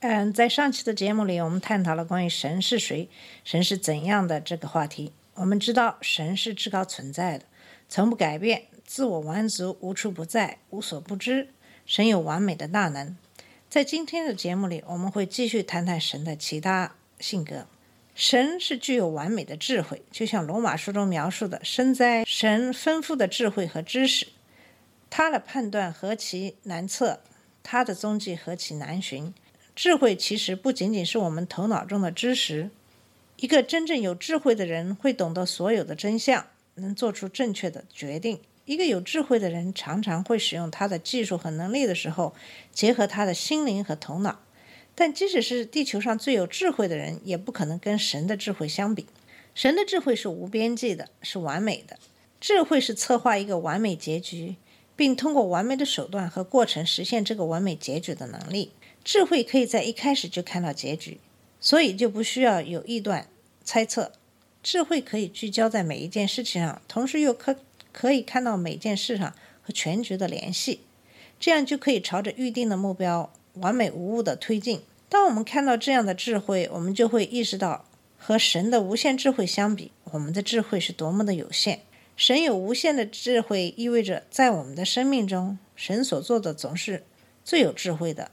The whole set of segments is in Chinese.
嗯，在上期的节目里，我们探讨了关于神是谁、神是怎样的这个话题。我们知道神是至高存在的，从不改变，自我完足，无处不在，无所不知。神有完美的大能。在今天的节目里，我们会继续谈谈神的其他性格。神是具有完美的智慧，就像罗马书中描述的，身在神丰富的智慧和知识，他的判断何其难测，他的踪迹何其难寻。智慧其实不仅仅是我们头脑中的知识，一个真正有智慧的人会懂得所有的真相，能做出正确的决定。一个有智慧的人常常会使用他的技术和能力的时候，结合他的心灵和头脑。但即使是地球上最有智慧的人，也不可能跟神的智慧相比。神的智慧是无边际的，是完美的。智慧是策划一个完美结局，并通过完美的手段和过程实现这个完美结局的能力。智慧可以在一开始就看到结局，所以就不需要有臆断、猜测。智慧可以聚焦在每一件事情上，同时又可可以看到每件事上和全局的联系，这样就可以朝着预定的目标完美无误的推进。当我们看到这样的智慧，我们就会意识到，和神的无限智慧相比，我们的智慧是多么的有限。神有无限的智慧，意味着在我们的生命中，神所做的总是最有智慧的。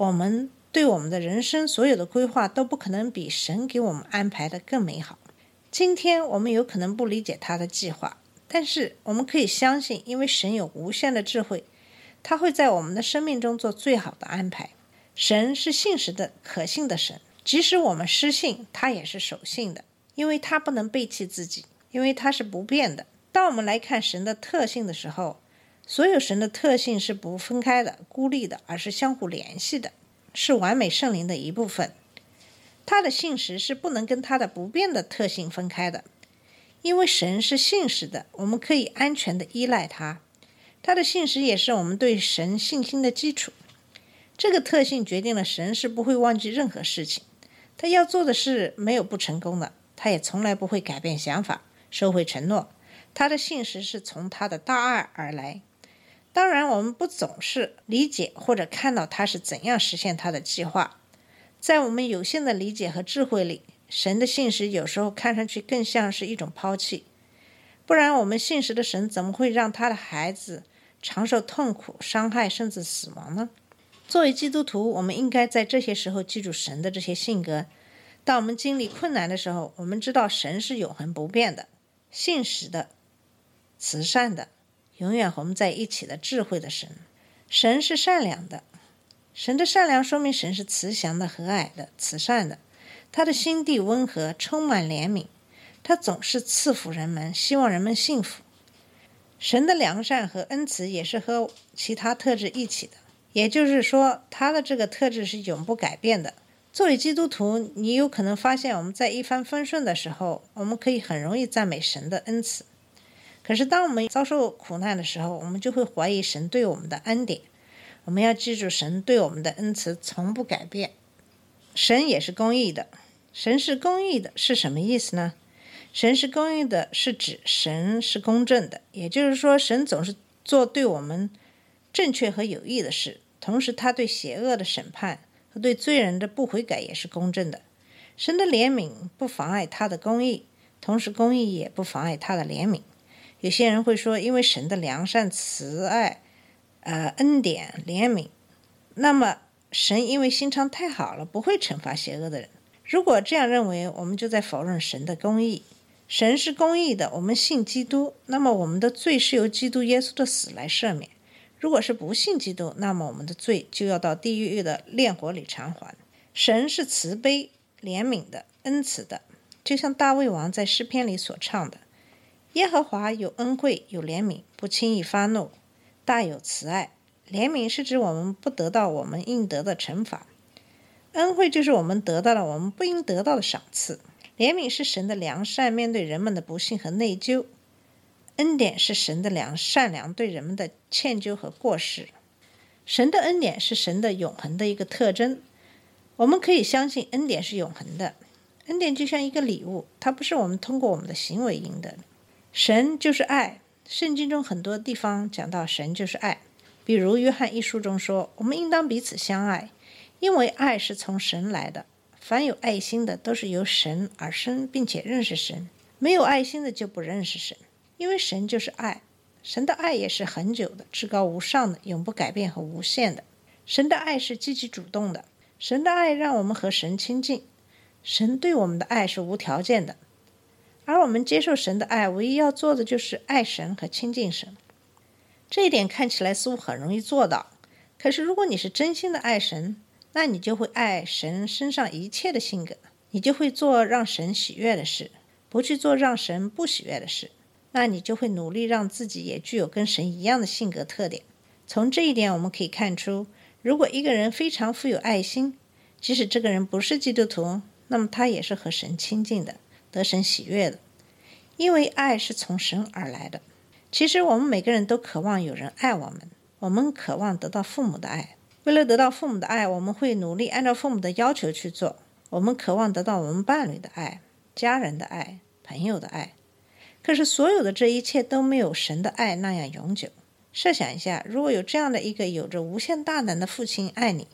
我们对我们的人生所有的规划都不可能比神给我们安排的更美好。今天我们有可能不理解他的计划，但是我们可以相信，因为神有无限的智慧，他会在我们的生命中做最好的安排。神是信实的、可信的神，即使我们失信，他也是守信的，因为他不能背弃自己，因为他是不变的。当我们来看神的特性的时候，所有神的特性是不分开的、孤立的，而是相互联系的，是完美圣灵的一部分。他的信实是不能跟他的不变的特性分开的，因为神是信实的，我们可以安全的依赖他。他的信实也是我们对神信心的基础。这个特性决定了神是不会忘记任何事情，他要做的事没有不成功的，他也从来不会改变想法、收回承诺。他的信实是从他的大爱而来。当然，我们不总是理解或者看到他是怎样实现他的计划。在我们有限的理解和智慧里，神的信实有时候看上去更像是一种抛弃。不然，我们信实的神怎么会让他的孩子承受痛苦、伤害甚至死亡呢？作为基督徒，我们应该在这些时候记住神的这些性格。当我们经历困难的时候，我们知道神是永恒不变的、信实的、慈善的。永远和我们在一起的智慧的神，神是善良的，神的善良说明神是慈祥的、和蔼的、慈善的，他的心地温和，充满怜悯，他总是赐福人们，希望人们幸福。神的良善和恩慈也是和其他特质一起的，也就是说，他的这个特质是永不改变的。作为基督徒，你有可能发现我们在一帆风顺的时候，我们可以很容易赞美神的恩慈。可是，当我们遭受苦难的时候，我们就会怀疑神对我们的恩典。我们要记住，神对我们的恩慈从不改变。神也是公义的。神是公义的是什么意思呢？神是公义的，是指神是公正的，也就是说，神总是做对我们正确和有益的事。同时，他对邪恶的审判和对罪人的不悔改也是公正的。神的怜悯不妨碍他的公义，同时公义也不妨碍他的怜悯。有些人会说，因为神的良善、慈爱、呃恩典、怜悯，那么神因为心肠太好了，不会惩罚邪恶的人。如果这样认为，我们就在否认神的公义。神是公义的，我们信基督，那么我们的罪是由基督耶稣的死来赦免。如果是不信基督，那么我们的罪就要到地狱的炼火里偿还。神是慈悲、怜悯的、恩慈的，就像大卫王在诗篇里所唱的。耶和华有恩惠，有怜悯，不轻易发怒，大有慈爱。怜悯是指我们不得到我们应得的惩罚。恩惠就是我们得到了我们不应得到的赏赐。怜悯是神的良善，面对人们的不幸和内疚；恩典是神的良善良，对人们的歉疚和过失。神的恩典是神的永恒的一个特征。我们可以相信恩典是永恒的。恩典就像一个礼物，它不是我们通过我们的行为赢得。神就是爱。圣经中很多地方讲到神就是爱，比如约翰一书中说：“我们应当彼此相爱，因为爱是从神来的。凡有爱心的，都是由神而生，并且认识神；没有爱心的，就不认识神。因为神就是爱，神的爱也是恒久的、至高无上的、永不改变和无限的。神的爱是积极主动的，神的爱让我们和神亲近，神对我们的爱是无条件的。”而我们接受神的爱，唯一要做的就是爱神和亲近神。这一点看起来似乎很容易做到，可是如果你是真心的爱神，那你就会爱神身上一切的性格，你就会做让神喜悦的事，不去做让神不喜悦的事。那你就会努力让自己也具有跟神一样的性格特点。从这一点我们可以看出，如果一个人非常富有爱心，即使这个人不是基督徒，那么他也是和神亲近的。得神喜悦的，因为爱是从神而来的。其实我们每个人都渴望有人爱我们，我们渴望得到父母的爱。为了得到父母的爱，我们会努力按照父母的要求去做。我们渴望得到我们伴侣的爱、家人的爱、朋友的爱。可是所有的这一切都没有神的爱那样永久。设想一下，如果有这样的一个有着无限大能的父亲爱你，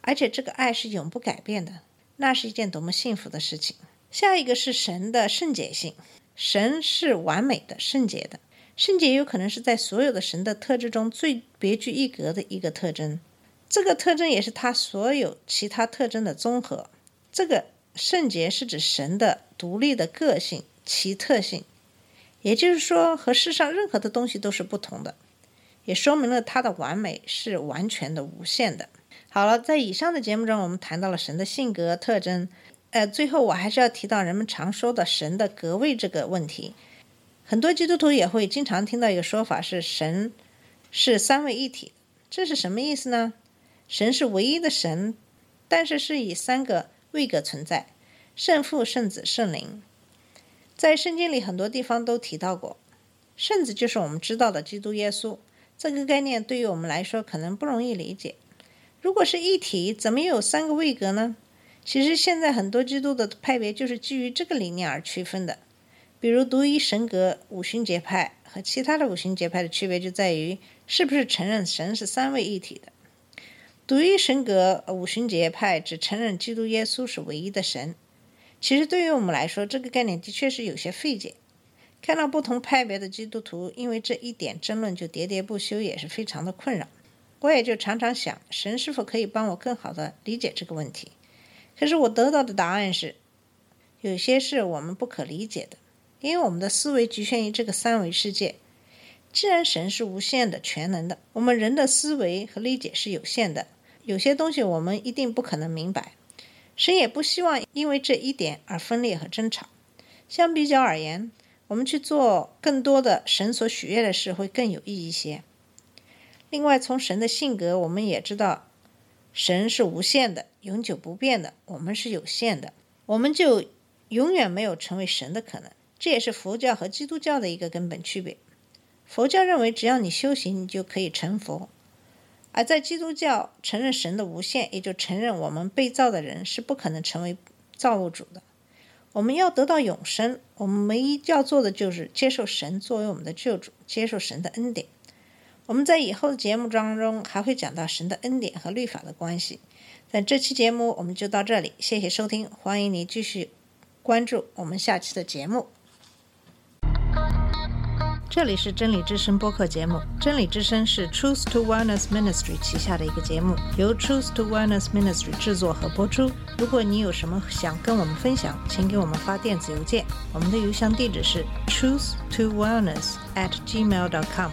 而且这个爱是永不改变的，那是一件多么幸福的事情！下一个是神的圣洁性，神是完美的、圣洁的。圣洁有可能是在所有的神的特质中最别具一格的一个特征，这个特征也是他所有其他特征的综合。这个圣洁是指神的独立的个性、奇特性，也就是说和世上任何的东西都是不同的，也说明了他的完美是完全的、无限的。好了，在以上的节目中，我们谈到了神的性格特征。呃，最后我还是要提到人们常说的神的格位这个问题。很多基督徒也会经常听到一个说法是神是三位一体，这是什么意思呢？神是唯一的神，但是是以三个位格存在：圣父、圣子、圣灵。在圣经里很多地方都提到过，圣子就是我们知道的基督耶稣。这个概念对于我们来说可能不容易理解。如果是一体，怎么又有三个位格呢？其实现在很多基督的派别就是基于这个理念而区分的，比如独一神格五旬节派和其他的五旬节派的区别就在于是不是承认神是三位一体的。独一神格五旬节派只承认基督耶稣是唯一的神。其实对于我们来说，这个概念的确是有些费解。看到不同派别的基督徒因为这一点争论就喋喋不休，也是非常的困扰。我也就常常想，神是否可以帮我更好的理解这个问题？可是我得到的答案是，有些是我们不可理解的，因为我们的思维局限于这个三维世界。既然神是无限的、全能的，我们人的思维和理解是有限的，有些东西我们一定不可能明白。神也不希望因为这一点而分裂和争吵。相比较而言，我们去做更多的神所许愿的事会更有意义一些。另外，从神的性格，我们也知道。神是无限的、永久不变的，我们是有限的，我们就永远没有成为神的可能。这也是佛教和基督教的一个根本区别。佛教认为，只要你修行，你就可以成佛；而在基督教，承认神的无限，也就承认我们被造的人是不可能成为造物主的。我们要得到永生，我们唯一要做的就是接受神作为我们的救主，接受神的恩典。我们在以后的节目当中还会讲到神的恩典和律法的关系。但这期节目我们就到这里，谢谢收听，欢迎你继续关注我们下期的节目。这里是真理之声播客节目，真理之声是 Truth to Wellness Ministry 旗下的一个节目，由 Truth to Wellness Ministry 制作和播出。如果你有什么想跟我们分享，请给我们发电子邮件，我们的邮箱地址是 truth to wellness at gmail.com。